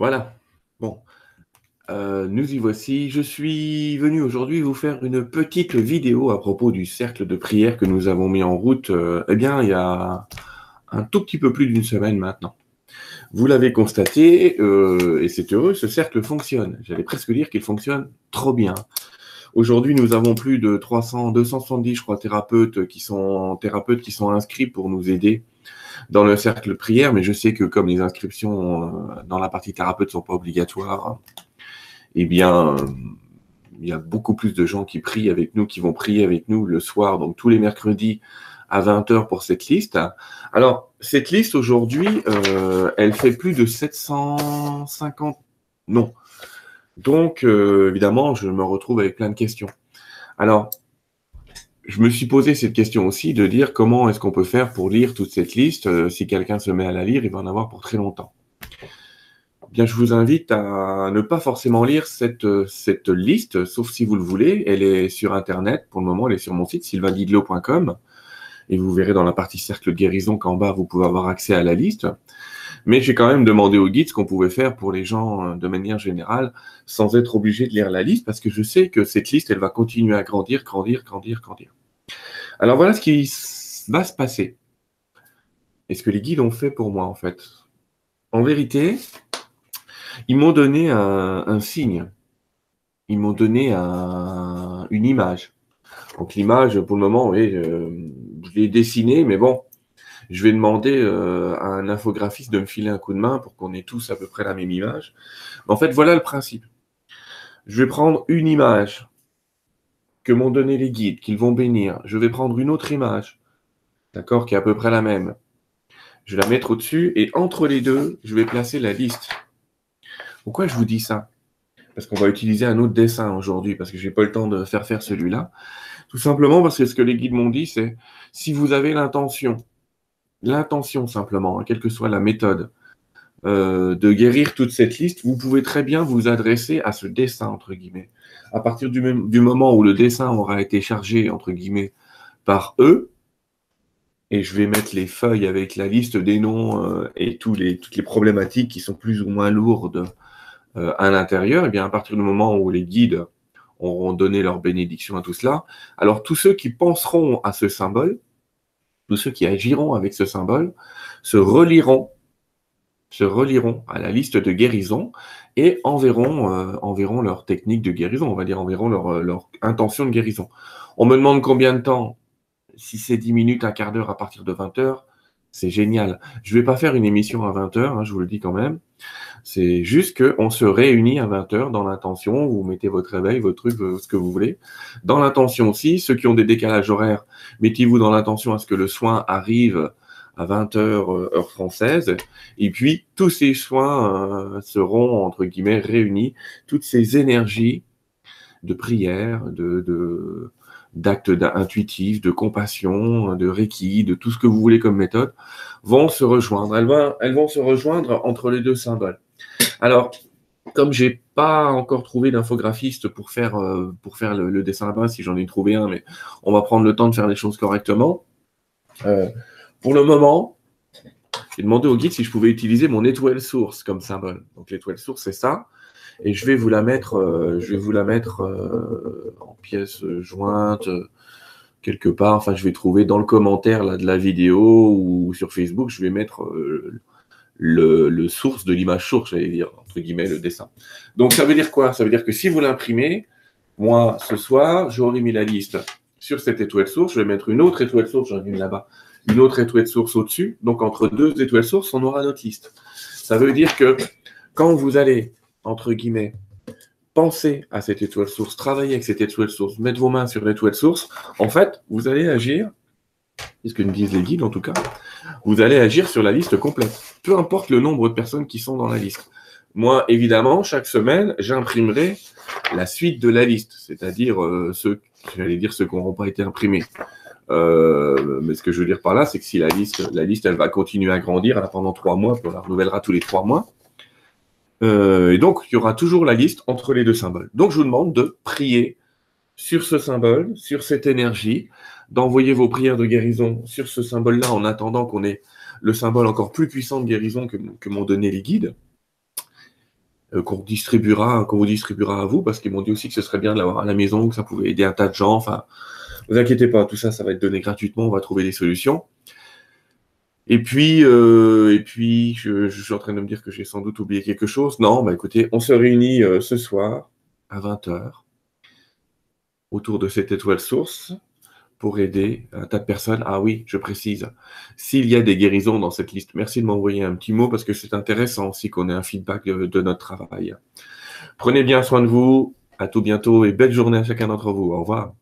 Voilà. Bon. Euh, nous y voici. Je suis venu aujourd'hui vous faire une petite vidéo à propos du cercle de prière que nous avons mis en route, euh, eh bien, il y a un tout petit peu plus d'une semaine maintenant. Vous l'avez constaté, euh, et c'est heureux, ce cercle fonctionne. J'allais presque dire qu'il fonctionne trop bien. Aujourd'hui, nous avons plus de 300, 270, je crois, thérapeutes qui sont thérapeutes qui sont inscrits pour nous aider dans le cercle prière, mais je sais que comme les inscriptions euh, dans la partie thérapeute sont pas obligatoires, eh bien, il y a beaucoup plus de gens qui prient avec nous, qui vont prier avec nous le soir, donc tous les mercredis à 20h pour cette liste. Alors, cette liste aujourd'hui, euh, elle fait plus de 750 non. Donc, euh, évidemment, je me retrouve avec plein de questions. Alors, je me suis posé cette question aussi de dire comment est-ce qu'on peut faire pour lire toute cette liste. Euh, si quelqu'un se met à la lire, il va en avoir pour très longtemps. Bien, je vous invite à ne pas forcément lire cette, cette liste, sauf si vous le voulez. Elle est sur Internet. Pour le moment, elle est sur mon site sylvaindidlo.com. Et vous verrez dans la partie cercle de guérison qu'en bas, vous pouvez avoir accès à la liste. Mais j'ai quand même demandé au guide ce qu'on pouvait faire pour les gens euh, de manière générale, sans être obligé de lire la liste, parce que je sais que cette liste, elle va continuer à grandir, grandir, grandir, grandir. Alors voilà ce qui va se passer. Et ce que les guides ont fait pour moi, en fait. En vérité, ils m'ont donné un, signe. Ils m'ont donné une image. Donc l'image, pour le moment, oui, je, l'ai dessinée, mais bon, je vais demander euh, à un infographiste de me filer un coup de main pour qu'on ait tous à peu près la même image. en fait, voilà le principe. Je vais prendre une image que m'ont donné les guides, qu'ils vont bénir. Je vais prendre une autre image, d'accord, qui est à peu près la même. Je vais la mettre au-dessus et entre les deux, je vais placer la liste. Pourquoi je vous dis ça? Parce qu'on va utiliser un autre dessin aujourd'hui, parce que je n'ai pas le temps de faire faire celui-là. Tout simplement parce que ce que les guides m'ont dit, c'est si vous avez l'intention, l'intention simplement, hein, quelle que soit la méthode, euh, de guérir toute cette liste, vous pouvez très bien vous adresser à ce dessin, entre guillemets. À partir du, moment où le dessin aura été chargé, entre guillemets, par eux, et je vais mettre les feuilles avec la liste des noms euh, et toutes les problématiques qui sont plus ou moins lourdes euh, à l'intérieur, et eh bien à partir du moment où les guides auront donné leur bénédiction à tout cela, alors tous ceux qui penseront à ce symbole, tous ceux qui agiront avec ce symbole, se reliront se reliront à la liste de guérison et enverront, euh, leur technique de guérison, on va dire, enverront leur, euh, leur intention de guérison. On me demande combien de temps Si c'est 10 minutes, un quart d'heure à partir de 20 heures, c'est génial. Je ne vais pas faire une émission à 20 heures, hein, je vous le dis quand même. C'est juste qu'on se réunit à 20 heures dans l'intention, vous mettez votre réveil, votre truc, ce que vous voulez. Dans l'intention aussi, ceux qui ont des décalages horaires, mettez-vous dans l'intention à ce que le soin arrive à 20h euh, heure française. Et puis, tous ces soins euh, seront, entre guillemets, réunis. Toutes ces énergies de prière, de, d'actes intuitifs, de compassion, de reiki, de tout ce que vous voulez comme méthode, vont se rejoindre. Elles vont, elles vont se rejoindre entre les deux symboles. Alors, comme j'ai pas encore trouvé d'infographiste pour faire, euh, pour faire le, dessin là-bas, si j'en ai trouvé un, mais on va prendre le temps de faire les choses correctement. Pour le moment, j'ai demandé au guide si je pouvais utiliser mon étoile source comme symbole. Donc l'étoile source, c'est ça. Et je vais vous la mettre, euh, je vais vous la mettre euh, en pièce jointe euh, quelque part. Enfin, je vais trouver dans le commentaire là, de la vidéo ou sur Facebook, je vais mettre le, source de l'image source, j'allais dire, entre guillemets, le dessin. Donc ça veut dire quoi? Ça veut dire que si vous l'imprimez, moi, ce soir, j'aurai mis la liste sur cette étoile source. Je vais mettre une autre étoile source, j'en ai une là-bas, une autre étoile source au-dessus. Donc entre deux étoiles sources, on aura notre liste. Ça veut dire que quand vous allez, entre guillemets, penser à cette étoile source, travailler avec cette étoile source, mettre vos mains sur l'étoile source, en fait, vous allez agir, c'est ce que nous disent les guides en tout cas, vous allez agir sur la liste complète. Peu importe le nombre de personnes qui sont dans la liste. Moi, évidemment, chaque semaine, j'imprimerai la suite de la liste, c'est-à-dire euh, ceux, j'allais dire ceux qui n'auront pas été imprimés. Euh, mais ce que je veux dire par là, c'est que si la liste, va continuer à grandir elle pendant trois mois, on la renouvellera tous les trois mois. Euh, et donc, il y aura toujours la liste entre les deux symboles. Donc, je vous demande de prier sur ce symbole, sur cette énergie, d'envoyer vos prières de guérison sur ce symbole-là en attendant qu'on ait le symbole encore plus puissant de guérison que, m'ont donné les guides. euh, qu'on distribuera, qu'on vous distribuera à vous, parce qu'ils m'ont dit aussi que ce serait bien de l'avoir à la maison, que ça pouvait aider un tas de gens. Enfin, vous inquiétez pas, tout ça, ça va être donné gratuitement, on va trouver des solutions. Et puis, euh, je, suis en train de me dire que j'ai sans doute oublié quelque chose. Non, bah écoutez, on se réunit euh, ce soir à 20h autour de cette étoile source pour aider un tas de personnes. Ah oui, je précise, s'il y a des guérisons dans cette liste, merci de m'envoyer un petit mot parce que c'est intéressant aussi qu'on ait un feedback de, notre travail. Prenez bien soin de vous, à tout bientôt et belle journée à chacun d'entre vous. Au revoir.